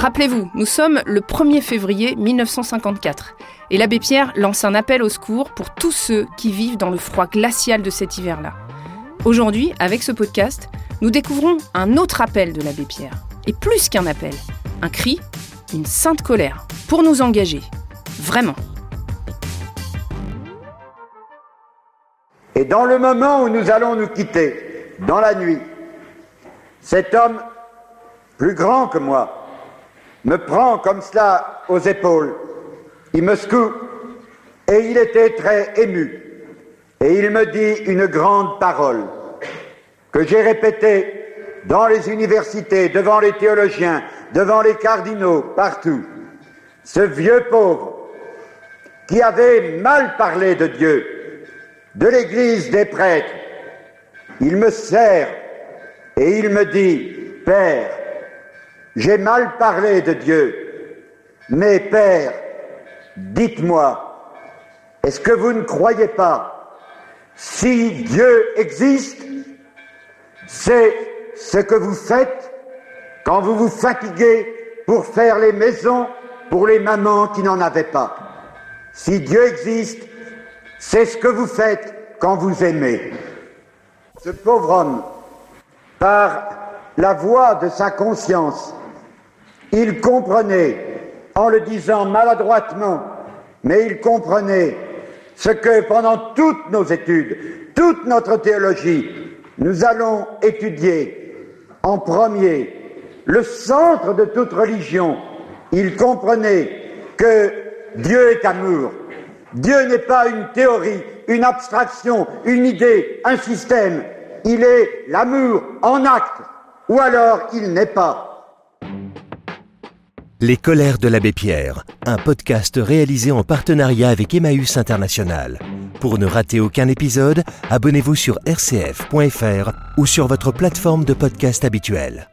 Rappelez-vous, nous sommes le 1er février 1954 et l'abbé Pierre lance un appel au secours pour tous ceux qui vivent dans le froid glacial de cet hiver-là. Aujourd'hui, avec ce podcast, nous découvrons un autre appel de l'abbé Pierre. Et plus qu'un appel, un cri, une sainte colère, pour nous engager. Vraiment. Et dans le moment où nous allons nous quitter, dans la nuit, cet homme, plus grand que moi, me prend comme cela aux épaules, il me secoue, et il était très ému. Et il me dit une grande parole que j'ai répétée dans les universités, devant les théologiens, devant les cardinaux, partout. Ce vieux pauvre qui avait mal parlé de Dieu, de l'Église des prêtres, il me sert et il me dit, Père, j'ai mal parlé de Dieu, mais Père, dites-moi, est-ce que vous ne croyez pas, si Dieu existe, c'est ce que vous faites quand vous vous fatiguez pour faire les maisons pour les mamans qui n'en avaient pas? Si Dieu existe, c'est ce que vous faites quand vous aimez. Ce pauvre homme, par la voix de sa conscience, il comprenait, en le disant maladroitement, mais il comprenait ce que pendant toutes nos études, toute notre théologie, nous allons étudier en premier le centre de toute religion. Il comprenait que Dieu est amour. Dieu n'est pas une théorie, une abstraction, une idée, un système. Il est l'amour en acte, ou alors il n'est pas. Les colères de l'abbé Pierre, un podcast réalisé en partenariat avec Emmaüs International. Pour ne rater aucun épisode, abonnez-vous sur rcf.fr ou sur votre plateforme de podcast habituelle.